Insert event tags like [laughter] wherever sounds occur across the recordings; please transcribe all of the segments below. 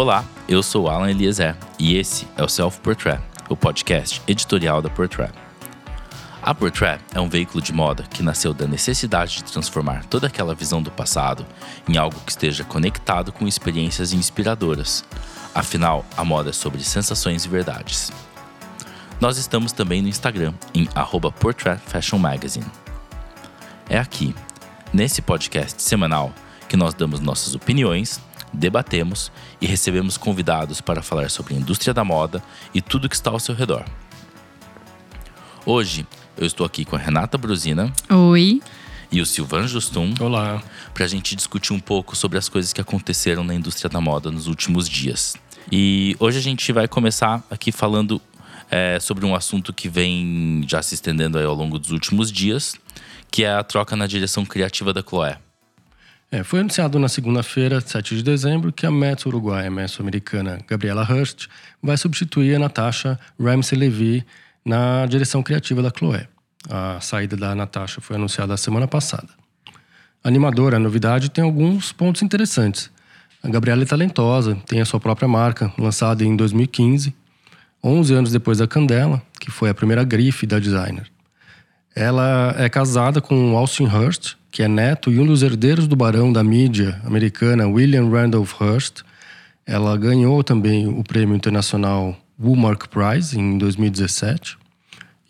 Olá, eu sou Alan Eliezer e esse é o Self Portrait, o podcast editorial da Portrait. A Portrait é um veículo de moda que nasceu da necessidade de transformar toda aquela visão do passado em algo que esteja conectado com experiências inspiradoras. Afinal, a moda é sobre sensações e verdades. Nós estamos também no Instagram, em Portrait Fashion Magazine. É aqui, nesse podcast semanal, que nós damos nossas opiniões, debatemos e recebemos convidados para falar sobre a indústria da moda e tudo que está ao seu redor. Hoje eu estou aqui com a Renata Brusina. Oi. E o Silvan Justum. Olá. Para a gente discutir um pouco sobre as coisas que aconteceram na indústria da moda nos últimos dias. E hoje a gente vai começar aqui falando é, sobre um assunto que vem já se estendendo ao longo dos últimos dias, que é a troca na direção criativa da Chloé. É, foi anunciado na segunda-feira, 7 de dezembro, que a Mets uruguaia Messo-americana Gabriela Hurst vai substituir a Natasha Ramsey-Levy na direção criativa da Chloé. A saída da Natasha foi anunciada semana passada. Animadora, a novidade, tem alguns pontos interessantes. A Gabriela é talentosa, tem a sua própria marca, lançada em 2015, 11 anos depois da Candela, que foi a primeira grife da designer. Ela é casada com Austin Hearst, que é neto e um dos herdeiros do barão da mídia americana William Randolph Hearst. Ela ganhou também o prêmio internacional Woolmark Prize em 2017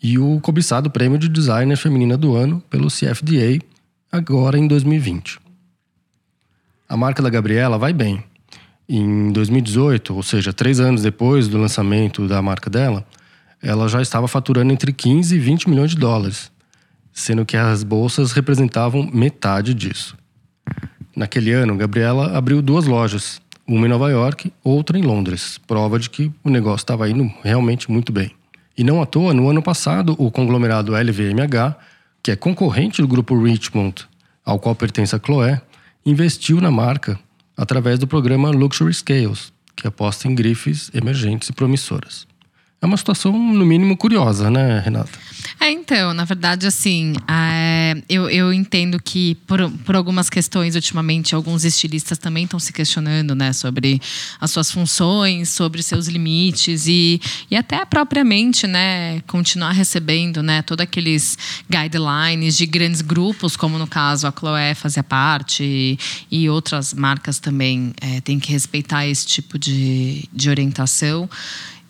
e o cobiçado prêmio de designer feminina do ano pelo CFDA agora em 2020. A marca da Gabriela vai bem. Em 2018, ou seja, três anos depois do lançamento da marca dela, ela já estava faturando entre 15 e 20 milhões de dólares, sendo que as bolsas representavam metade disso. Naquele ano, Gabriela abriu duas lojas, uma em Nova York, outra em Londres, prova de que o negócio estava indo realmente muito bem. E não à toa, no ano passado, o conglomerado LVMH, que é concorrente do grupo Richmond, ao qual pertence a Chloé, investiu na marca através do programa Luxury Scales, que aposta em grifes emergentes e promissoras. É uma situação, no mínimo, curiosa, né, Renata? É, então, na verdade, assim, é, eu, eu entendo que por, por algumas questões, ultimamente, alguns estilistas também estão se questionando, né, sobre as suas funções, sobre seus limites e, e até propriamente, né, continuar recebendo, né, todos aqueles guidelines de grandes grupos, como no caso a Chloé fazia parte e, e outras marcas também é, têm que respeitar esse tipo de, de orientação.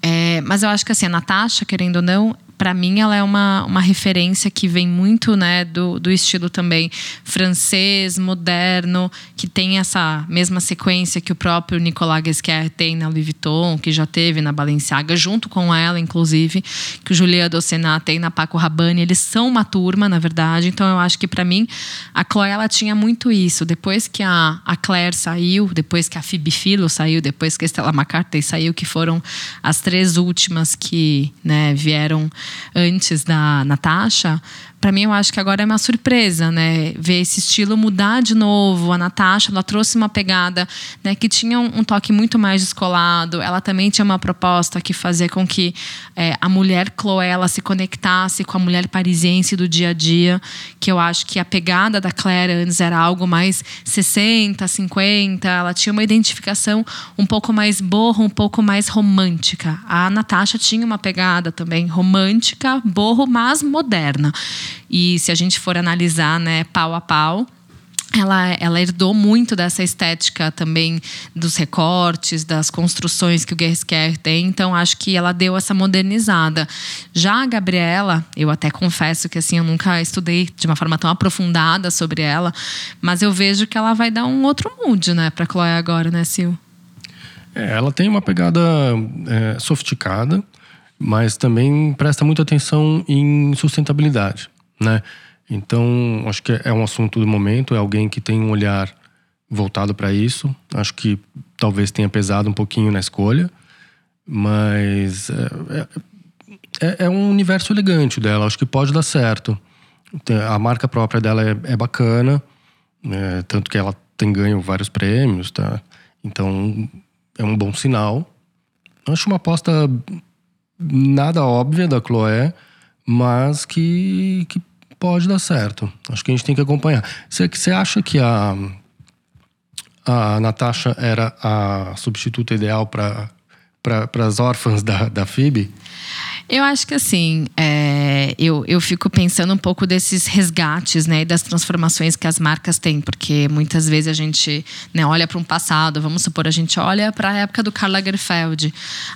É, mas eu acho que assim, a Natasha, querendo ou não, para mim ela é uma, uma referência que vem muito né, do, do estilo também francês, moderno, que tem essa mesma sequência que o próprio Nicolas Guesquer tem na Louis Vuitton, que já teve na Balenciaga, junto com ela, inclusive, que o Julia Docenat tem na Paco Rabanne. Eles são uma turma, na verdade. Então eu acho que para mim a Chloe ela tinha muito isso. Depois que a, a Claire saiu, depois que a Phoebe Philo saiu, depois que a Stella McCartney saiu, que foram as três últimas que né, vieram antes da Natasha, para mim eu acho que agora é uma surpresa, né? Ver esse estilo mudar de novo. A Natasha, ela trouxe uma pegada, né, que tinha um, um toque muito mais descolado. Ela também tinha uma proposta que fazia com que é, a mulher Chloé ela se conectasse com a mulher parisiense do dia a dia, que eu acho que a pegada da Claire antes era algo mais 60, 50, ela tinha uma identificação um pouco mais borro, um pouco mais romântica. A Natasha tinha uma pegada também romântica, borro, mas moderna. E se a gente for analisar, né, pau a pau, ela, ela herdou muito dessa estética também dos recortes, das construções que o Guerresquer tem. Então, acho que ela deu essa modernizada. Já a Gabriela, eu até confesso que assim, eu nunca estudei de uma forma tão aprofundada sobre ela, mas eu vejo que ela vai dar um outro mood, né, para Chloe agora, né, Sil? É, ela tem uma pegada é, sofisticada, mas também presta muita atenção em sustentabilidade né? Então, acho que é um assunto do momento, é alguém que tem um olhar voltado para isso. Acho que talvez tenha pesado um pouquinho na escolha, mas é, é, é um universo elegante dela, acho que pode dar certo. A marca própria dela é, é bacana, é, tanto que ela tem ganho vários prêmios, tá? Então, é um bom sinal. Acho uma aposta nada óbvia da Chloé, mas que, que pode dar certo. Acho que a gente tem que acompanhar. Você, acha que a, a Natasha era a substituta ideal para para as órfãs da, da FIB? Eu acho que assim, é, eu, eu fico pensando um pouco desses resgates, né, das transformações que as marcas têm, porque muitas vezes a gente né, olha para um passado, vamos supor, a gente olha para a época do Karl Lagerfeld.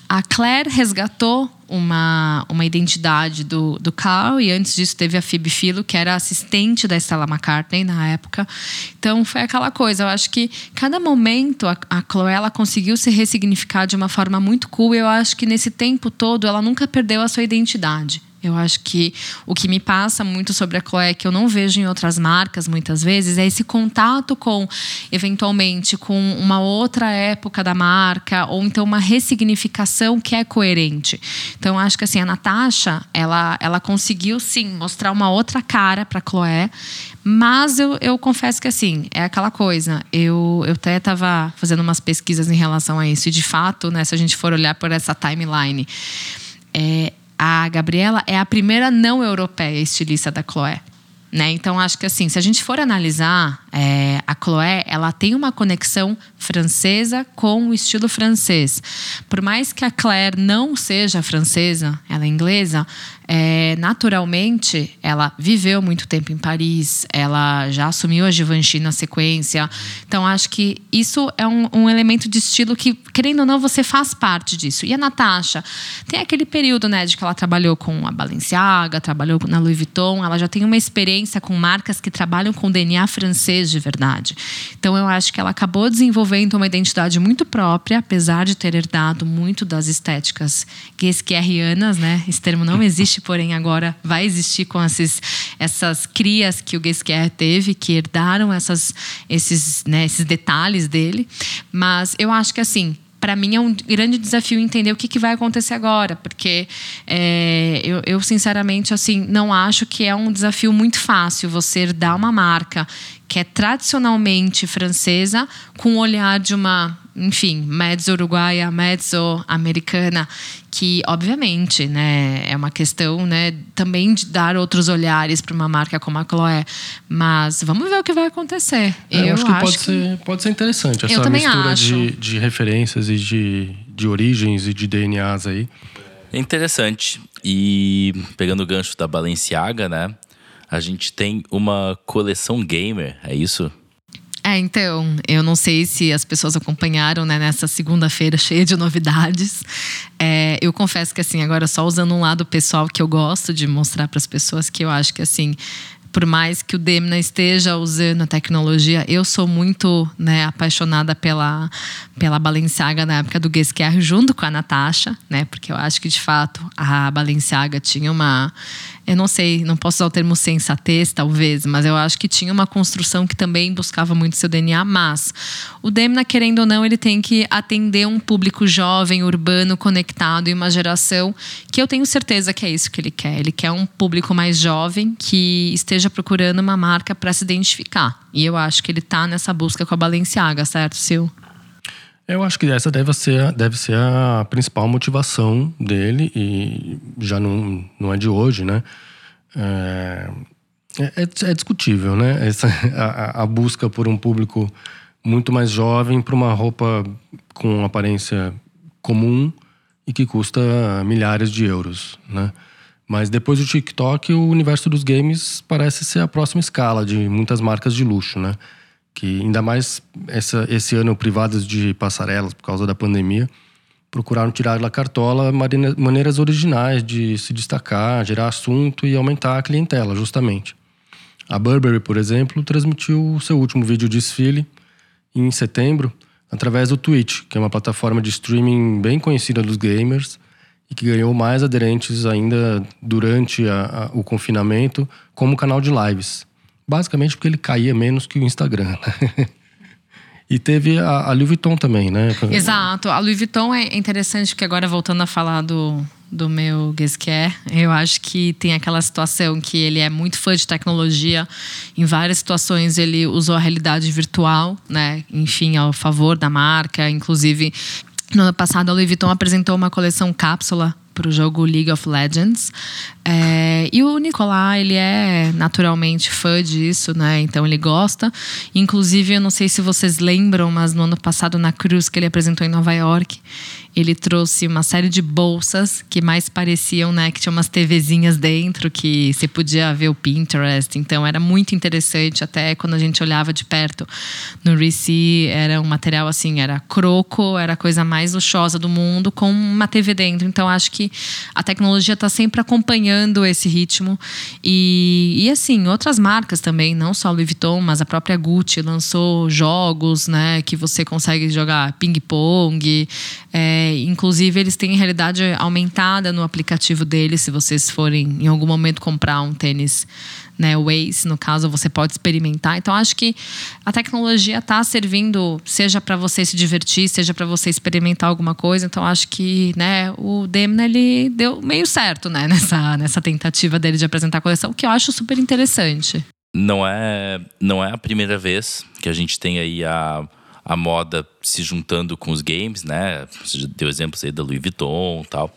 A Claire resgatou uma, uma identidade do, do e antes disso teve a Phoebe Philo, que era assistente da Stella McCartney na época. Então foi aquela coisa, eu acho que cada momento a, a Chloe ela conseguiu se ressignificar de uma forma muito cool e eu acho que nesse tempo todo ela nunca perdeu a sua identidade. Eu acho que o que me passa muito sobre a Chloé, que eu não vejo em outras marcas muitas vezes, é esse contato com, eventualmente, com uma outra época da marca, ou então uma ressignificação que é coerente. Então, acho que assim, a Natasha, ela, ela conseguiu sim mostrar uma outra cara para a Chloé, mas eu, eu confesso que assim, é aquela coisa. Eu, eu até estava fazendo umas pesquisas em relação a isso, e de fato, né, se a gente for olhar por essa timeline. É, a Gabriela é a primeira não europeia estilista da Chloé. Né? Então, acho que assim, se a gente for analisar, é, a Chloé ela tem uma conexão francesa com o estilo francês. Por mais que a Claire não seja francesa, ela é inglesa, é, naturalmente, ela viveu muito tempo em Paris, ela já assumiu a Givenchy na sequência. Então, acho que isso é um, um, elemento de estilo que, querendo ou não, você faz parte disso. E a Natasha, tem aquele período né, de que ela trabalhou com a Balenciaga, trabalhou na Louis Vuitton, ela já tem uma experiência com marcas que trabalham com DNA francês de verdade. Então, eu acho que ela acabou desenvolvendo uma identidade muito própria, apesar de ter herdado muito das estéticas guesquierianas, né? Esse termo não existe existe, porém agora vai existir com esses, essas crias que o Guesquier teve, que herdaram essas, esses, né, esses detalhes dele. Mas eu acho que assim, para mim é um grande desafio entender o que, que vai acontecer agora, porque é, eu, eu, sinceramente assim não acho que é um desafio muito fácil você herdar uma marca que é tradicionalmente francesa com o olhar de uma enfim, mezzo uruguaia, mezzo americana, que obviamente, né, é uma questão, né, também de dar outros olhares para uma marca como a Chloé, mas vamos ver o que vai acontecer. É, eu, eu, acho que, acho pode, que... Ser, pode ser interessante essa mistura de, de referências e de, de origens e de DNAs aí. É interessante. E pegando o gancho da Balenciaga, né? A gente tem uma coleção gamer, é isso? É, então, eu não sei se as pessoas acompanharam né, nessa segunda-feira cheia de novidades. É, eu confesso que, assim, agora só usando um lado pessoal que eu gosto de mostrar para as pessoas, que eu acho que, assim, por mais que o Demna esteja usando a tecnologia, eu sou muito né, apaixonada pela, pela Balenciaga na época do Guesquier, junto com a Natasha, né? Porque eu acho que, de fato, a Balenciaga tinha uma eu não sei, não posso usar o termo sensatez, talvez, mas eu acho que tinha uma construção que também buscava muito seu DNA. Mas o Demna, querendo ou não, ele tem que atender um público jovem, urbano, conectado e uma geração que eu tenho certeza que é isso que ele quer. Ele quer um público mais jovem que esteja procurando uma marca para se identificar. E eu acho que ele está nessa busca com a Balenciaga, certo, Sil? Eu acho que essa deve ser, deve ser a principal motivação dele, e já não, não é de hoje, né? É, é, é discutível, né? Essa, [laughs] a, a, busca por um público muito mais jovem para uma roupa com aparência comum e que custa milhares de euros, né? Mas depois do TikTok, o universo dos games parece ser a próxima escala de muitas marcas de luxo, né? que ainda mais essa, esse ano privadas de passarelas por causa da pandemia, procuraram tirar da cartola maneiras originais de se destacar, gerar assunto e aumentar a clientela, justamente. A Burberry, por exemplo, transmitiu seu último vídeo desfile em setembro através do Twitch, que é uma plataforma de streaming bem conhecida dos gamers e que ganhou mais aderentes ainda durante a, a, o confinamento como canal de lives. Basicamente porque ele caía menos que o Instagram. Né? [laughs] E teve a, a, Louis Vuitton também, né? Exato. A Louis Vuitton é interessante, porque agora voltando a falar do, do meu Guesquier, eu acho que tem aquela situação que ele é muito fã de tecnologia. Em várias situações ele usou a realidade virtual, né? Enfim, ao favor da marca. Inclusive, no ano passado a Louis Vuitton apresentou uma coleção cápsula para o jogo League of Legends. É, e o Nicolás, ele é naturalmente fã disso, né? Então ele gosta. Inclusive, eu não sei se vocês lembram, mas no ano passado na Cruz que ele apresentou em Nova York, ele trouxe uma série de bolsas que mais pareciam, né, que tinha umas TVzinhas dentro que você podia ver o Pinterest. Então era muito interessante, até quando a gente olhava de perto no Reci, era um material assim, era croco, era a coisa mais luxuosa do mundo com uma TV dentro. Então acho que a tecnologia está sempre acompanhando esse ritmo e, e assim, outras marcas também, não só Louis Vuitton, mas a própria Gucci lançou jogos, né, que você consegue jogar ping-pong, é, inclusive, eles têm realidade aumentada no aplicativo deles. Se vocês forem em algum momento comprar um tênis, né, Waze, no caso, você pode experimentar. Então, acho que a tecnologia está servindo, seja para você se divertir, seja para você experimentar alguma coisa. Então, acho que né, o Demna ele deu meio certo né, nessa, nessa tentativa dele de apresentar a coleção, que eu acho super interessante. Não é, não é a primeira vez que a gente tem aí a a moda se juntando com os games, né? Você deu exemplos aí da Louis Vuitton e tal.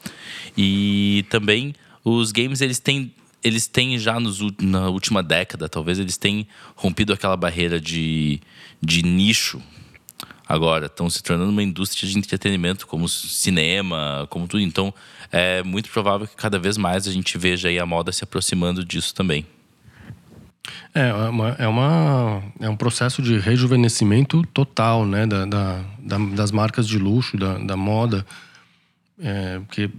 E também os games, eles têm eles têm já nos, na última década, talvez, eles têm rompido aquela barreira de, de nicho. Agora, estão se tornando uma indústria de entretenimento, como cinema, como tudo. Então, é muito provável que cada vez mais a gente veja a moda se aproximando disso também. É, é, uma, é, uma, é um processo de rejuvenescimento total né, da, da, da das marcas de luxo, da, da moda. É, porque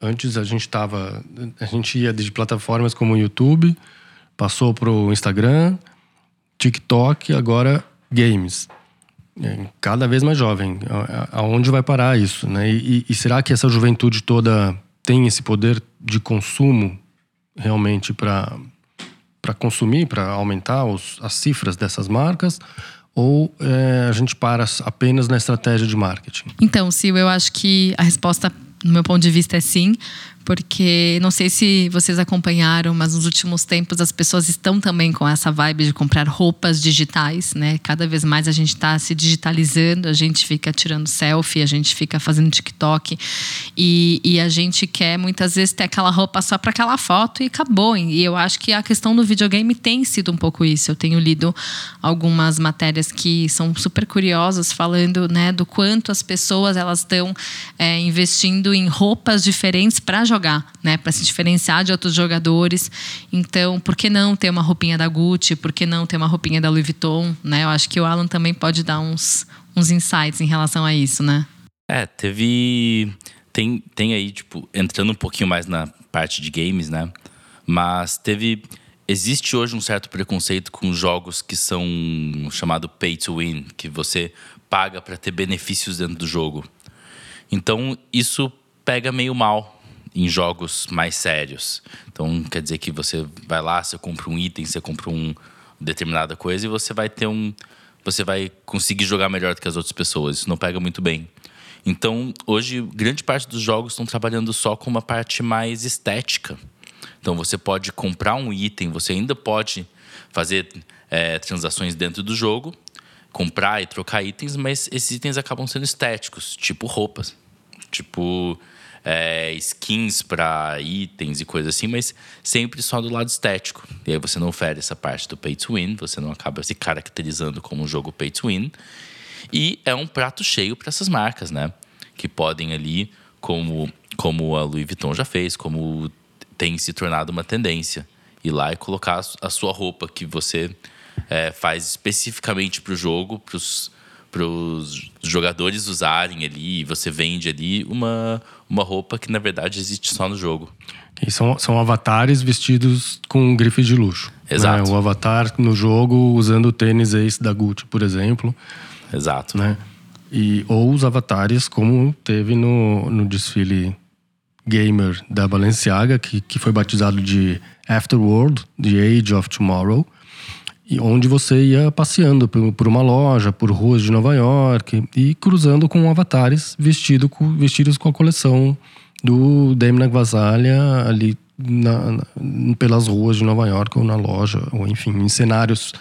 antes a gente estava. A gente ia de plataformas como o YouTube, passou para o Instagram, TikTok, agora games. É, cada vez mais jovem. Aonde vai parar isso? Né? E, e será que essa juventude toda tem esse poder de consumo realmente para para consumir, para aumentar os, as cifras dessas marcas? Ou é, a gente para apenas na estratégia de marketing? Então, Sil, eu acho que a resposta, no meu ponto de vista, é sim porque não sei se vocês acompanharam, mas nos últimos tempos as pessoas estão também com essa vibe de comprar roupas digitais, né? Cada vez mais a gente está se digitalizando, a gente fica tirando selfie, a gente fica fazendo TikTok e, e a gente quer muitas vezes ter aquela roupa só para aquela foto e acabou. E eu acho que a questão do videogame tem sido um pouco isso. Eu tenho lido algumas matérias que são super curiosas falando, né, do quanto as pessoas elas estão é, investindo em roupas diferentes para jogar, né? Para se diferenciar de outros jogadores. Então, por que não ter uma roupinha da Gucci? Por que não ter uma roupinha da Louis Vuitton? Né? Eu acho que o Alan também pode dar uns, uns insights em relação a isso, né? É, teve. Tem, tem aí, tipo, entrando um pouquinho mais na parte de games, né? Mas teve. Existe hoje um certo preconceito com jogos que são chamado pay to win, que você paga para ter benefícios dentro do jogo. Então, isso pega meio mal em jogos mais sérios. Então, quer dizer que você vai lá, você compra um item, você compra um determinada coisa e você vai ter um você vai conseguir jogar melhor do que as outras pessoas. Isso não pega muito bem. Então, hoje, grande parte dos jogos estão trabalhando só com uma parte mais estética. Então, você pode comprar um item, você ainda pode fazer é, transações dentro do jogo, comprar e trocar itens, mas esses itens acabam sendo estéticos, tipo roupas. Tipo, é, skins para itens e coisas assim, mas sempre só do lado estético. E aí você não oferece essa parte do pay to win, você não acaba se caracterizando como um jogo pay to win. E é um prato cheio para essas marcas, né? Que podem ali, como, como a Louis Vuitton já fez, como tem se tornado uma tendência, ir lá e colocar a sua roupa que você é, faz especificamente para o jogo, para os para os jogadores usarem ali, e você vende ali uma, uma roupa que na verdade existe só no jogo. E são, são avatares vestidos com grifes de luxo. Né? Exato. Né? O avatar no jogo usando o tênis Ace da Gucci, por exemplo. Exato. Né? E, ou os avatares, como teve no, no desfile gamer da Balenciaga, que, que foi batizado de Afterworld, The Age of Tomorrow onde você ia passeando por, uma loja, por ruas de Nova York e cruzando com avatares vestido com, vestidos com a coleção do Demi Gvasalia ali na, na, pelas ruas de Nova York ou na loja, ou enfim, em cenários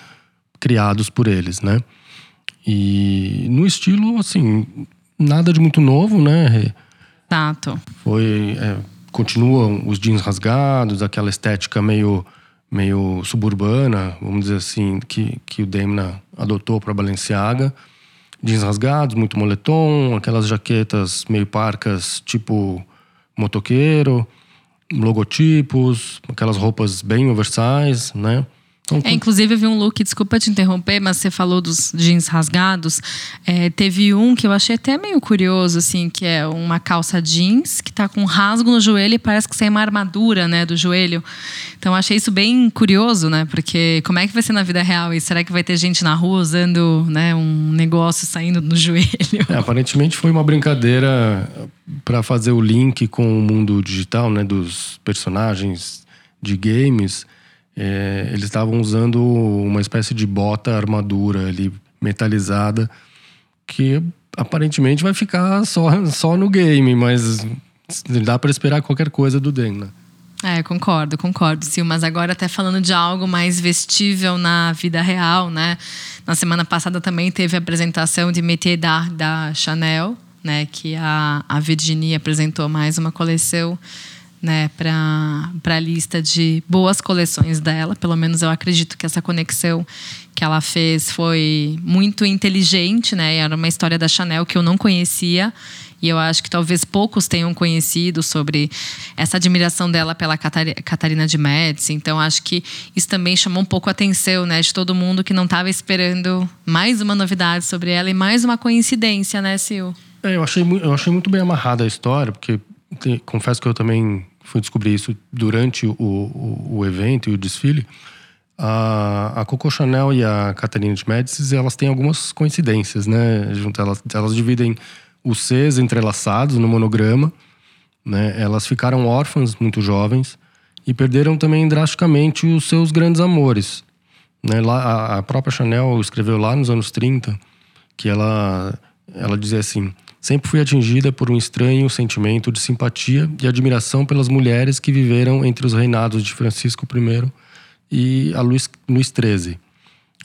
criados por eles, né? E no estilo, assim, nada de muito novo, né? Exato. Foi é, continuam os jeans rasgados, aquela estética meio, meio suburbana, vamos dizer assim, que, que o Demna adotou para Balenciaga. Jeans rasgados, muito moletom, aquelas jaquetas meio parcas, tipo motoqueiro, logotipos, aquelas roupas bem oversize, né? Então, é, inclusive, eu vi um look, desculpa te interromper, mas você falou dos jeans rasgados. É, teve um que eu achei até meio curioso, assim, que é uma calça jeans que tá com um rasgo no joelho e parece que sai uma armadura, né, do joelho. Então, achei isso bem curioso, né? Porque como é que vai ser na vida real? E será que vai ter gente na rua usando, né, um negócio saindo no [laughs] joelho? É, aparentemente foi uma brincadeira para fazer o link com o mundo digital, né, dos personagens de games é, eles estavam usando uma espécie de bota armadura ali metalizada que aparentemente vai ficar só, só no game, mas dá para esperar qualquer coisa do Denna. É, concordo, concordo, Sil. Mas agora até falando de algo mais vestível na vida real, né? Na semana passada também teve a apresentação de Métier d'Art da Chanel, né? Que a, a Virginie apresentou mais uma coleção né, para a lista de boas coleções dela. Pelo menos eu acredito que essa conexão que ela fez foi muito inteligente, né? Era uma história da Chanel que eu não conhecia. E eu acho que talvez poucos tenham conhecido sobre essa admiração dela pela Catarina de Médici. Então, acho que isso também chamou um pouco a atenção né, de todo mundo que não estava esperando mais uma novidade sobre ela e mais uma coincidência, né, Sil? É, eu, achei, eu achei muito bem amarrada a história, porque confesso que eu também fui descobrir isso durante o, o, o evento e o desfile. A, a Coco Chanel e a Catarina de Médicis, elas têm algumas coincidências, né? Junto, elas, elas dividem os Cs entrelaçados no monograma, né? Elas ficaram órfãs muito jovens e perderam também drasticamente os seus grandes amores. Né? Lá, a, a própria Chanel escreveu lá nos anos 30 que ela, ela dizia assim: sempre fui atingida por um estranho sentimento de simpatia e admiração pelas mulheres que viveram entre os reinados de Francisco I e a Luís, Luís XIII.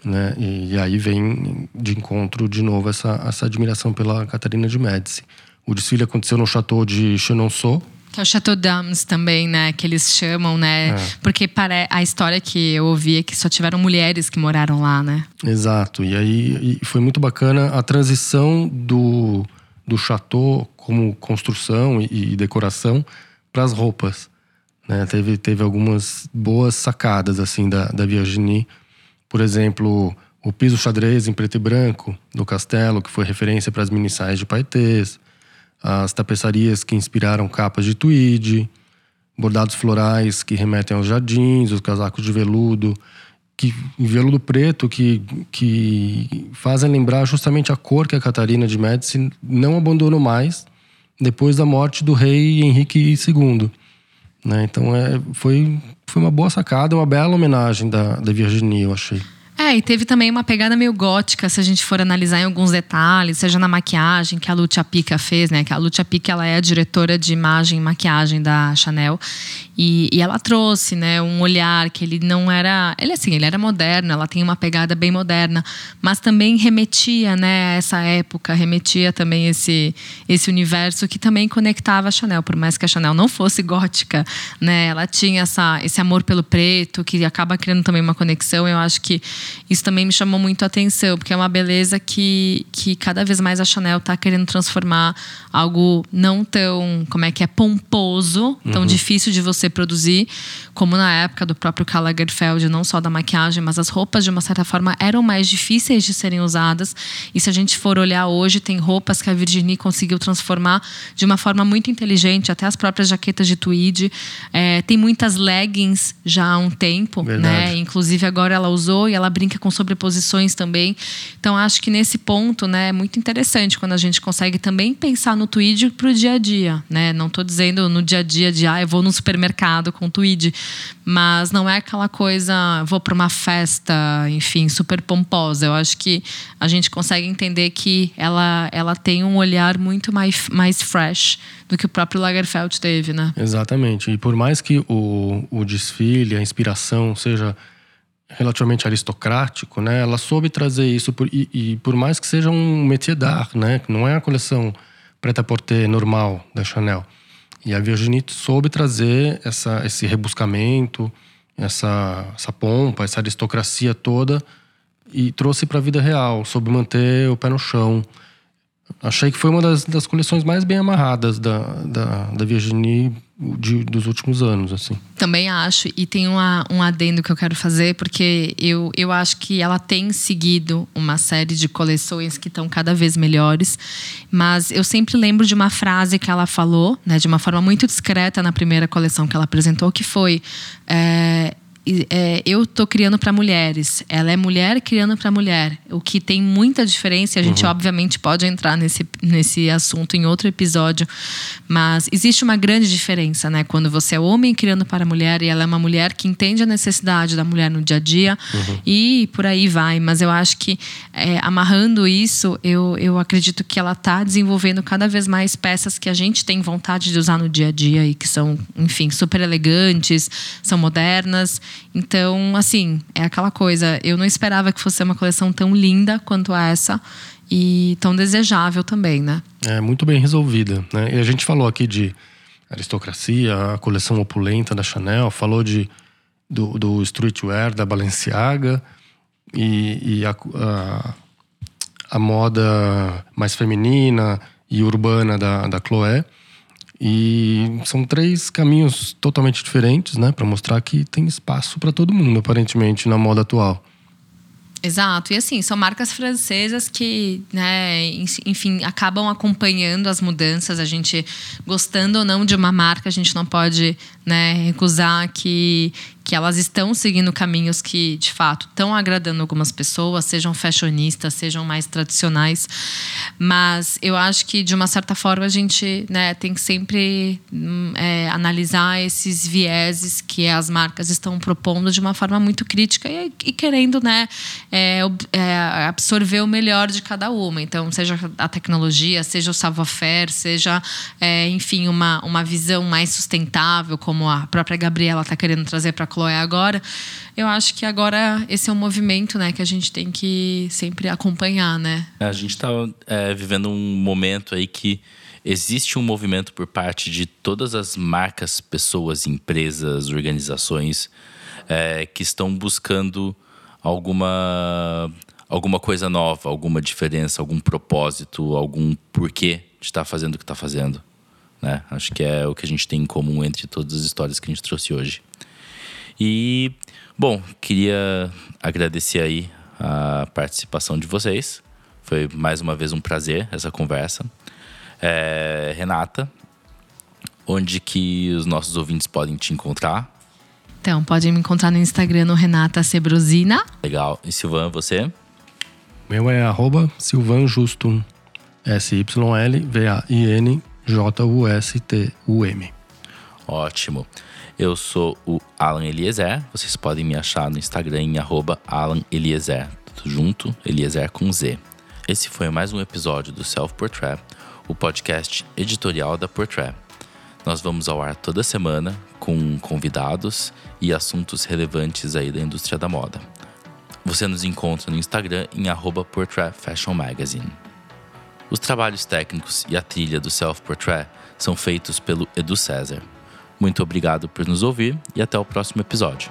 Né? E, e, aí vem de encontro de novo essa, essa admiração pela Catarina de Médici. O desfile aconteceu no Chateau de Chenonceau, que é o Chateau d'Ams também, né? Que eles chamam, né? É. Porque para a história que eu ouvi é que só tiveram mulheres que moraram lá, né? Exato. E aí e foi muito bacana a transição do do chateau como construção e, e decoração para as roupas. Né? Teve, teve algumas boas sacadas assim da, da Virginie. Por exemplo, o piso xadrez em preto e branco do castelo, que foi referência para as minissais de paetês, as tapeçarias que inspiraram capas de tweed, bordados florais que remetem aos jardins, os casacos de veludo que veludo preto que, que fazem lembrar justamente a cor que a Catarina de Médici não abandonou mais depois da morte do rei Henrique II. Né? Então é, foi, foi uma boa sacada, uma bela homenagem da, da Virginia, eu achei. É, e teve também uma pegada meio gótica, se a gente for analisar em alguns detalhes, seja na maquiagem que a Lucia Pica fez, né? Que a Lucia Pica ela é a diretora de imagem e maquiagem da Chanel. E, e, ela trouxe, né, um olhar que ele não era, ele assim, ele era moderno, ela tem uma pegada bem moderna, mas também remetia, né, a essa época, remetia também esse esse universo que também conectava a Chanel, por mais que a Chanel não fosse gótica, né, ela tinha essa esse amor pelo preto que acaba criando também uma conexão. Eu acho que isso também me chamou muito a atenção, porque é uma beleza que que cada vez mais a Chanel está querendo transformar algo não tão, como é que é, pomposo, tão uhum. difícil de você produzir, como na época do próprio Karl Lagerfeld, não só da maquiagem, mas as roupas de uma certa forma eram mais difíceis de serem usadas. E se a gente for olhar hoje, tem roupas que a Virginie conseguiu transformar de uma forma muito inteligente, até as próprias jaquetas de tweed. É, tem muitas leggings já há um tempo, né? Verdade. né? Inclusive agora ela usou e ela brinca com sobreposições também. Então acho que nesse ponto, né, é muito interessante quando a gente consegue também pensar no tweed para o dia a dia, né? Não estou dizendo no dia a dia de ah, eu vou no supermercado com tweed, mas não é aquela coisa vou para uma festa, enfim, super pomposa. Eu acho que a gente consegue entender que ela ela tem um olhar muito mais mais fresh do que o próprio Lagerfeld teve, né? Exatamente. E por mais que o, o desfile, a inspiração seja relativamente aristocrático, né? Ela soube trazer isso por, e, e, por mais que seja um métier d'art, né? Não é a coleção preta porter normal da Chanel. E a Virginie soube trazer essa, esse rebuscamento, essa, essa pompa, essa aristocracia toda e trouxe para a vida real, soube manter o pé no chão. Achei que foi uma das, das coleções mais bem amarradas da, da, da Virginie de, dos últimos anos, assim. Também acho. E tem uma, um adendo que eu quero fazer, porque eu, eu acho que ela tem seguido uma série de coleções que estão cada vez melhores. Mas eu sempre lembro de uma frase que ela falou, né, de uma forma muito discreta na primeira coleção que ela apresentou, que foi. É, é, eu estou criando para mulheres, ela é mulher criando para mulher, o que tem muita diferença. A gente, uhum. obviamente, pode entrar nesse, nesse assunto em outro episódio, mas existe uma grande diferença, né? Quando você é homem criando para a mulher e ela é uma mulher que entende a necessidade da mulher no dia a dia uhum. e por aí vai. Mas eu acho que é, amarrando isso, eu, eu acredito que ela está desenvolvendo cada vez mais peças que a gente tem vontade de usar no dia a dia e que são, enfim, super elegantes, são modernas. Então, assim, é aquela coisa. Eu não esperava que fosse uma coleção tão linda quanto essa e tão desejável também, né? É muito bem resolvida, né? E a gente falou aqui de aristocracia, a coleção opulenta da Chanel, falou de do, do streetwear da Balenciaga e, e a, a, a, moda mais feminina e urbana da, da Chloé. E são três caminhos totalmente diferentes, né, para mostrar que tem espaço para todo mundo, aparentemente, na moda atual. Exato. E assim, são marcas francesas que, né, enfim, acabam acompanhando as mudanças. A gente, gostando ou não de uma marca, a gente não pode né, recusar que, que elas estão seguindo caminhos que, de fato, estão agradando algumas pessoas, sejam fashionistas, sejam mais tradicionais. Mas eu acho que, de uma certa forma, a gente né, tem que sempre hum, é, analisar esses vieses que as marcas estão propondo de uma forma muito crítica e, e querendo né, é, é, absorver o melhor de cada uma. Então, seja a tecnologia, seja o savoir-faire, seja, é, enfim, uma, uma visão mais sustentável, como a própria Gabriela está querendo trazer para Chloe agora, eu acho que agora esse é um movimento né, que a gente tem que sempre acompanhar, né? A gente está é, vivendo um momento aí que existe um movimento por parte de todas as marcas, pessoas, empresas, organizações é, que estão buscando alguma alguma coisa nova, alguma diferença, algum propósito, algum porquê de estar fazendo o que está fazendo. Né? Acho que é o que a gente tem em comum entre todas as histórias que a gente trouxe hoje. E, bom, queria agradecer aí a participação de vocês. Foi mais uma vez um prazer essa conversa. É, Renata, onde que os nossos ouvintes podem te encontrar? Então, podem me encontrar no Instagram no Renata Sebrosina. Legal. E Silvan, você? Meu é arroba Silvan Justum. S-Y-L-V-A-I-N-J-U-S-T-U-M. Ótimo. Eu sou o Alan Eliezer. Vocês podem me achar no Instagram em Alan Eliezer. Tudo junto, Eliezer com Z. Esse foi mais um episódio do Self Portrait, o podcast editorial da Portrait. Nós vamos ao ar toda semana com convidados e assuntos relevantes aí da indústria da moda. Você nos encontra no Instagram em arroba Portrait Fashion Magazine. Os trabalhos técnicos e a trilha do Self Portrait são feitos pelo Edu César. Muito obrigado por nos ouvir e até o próximo episódio.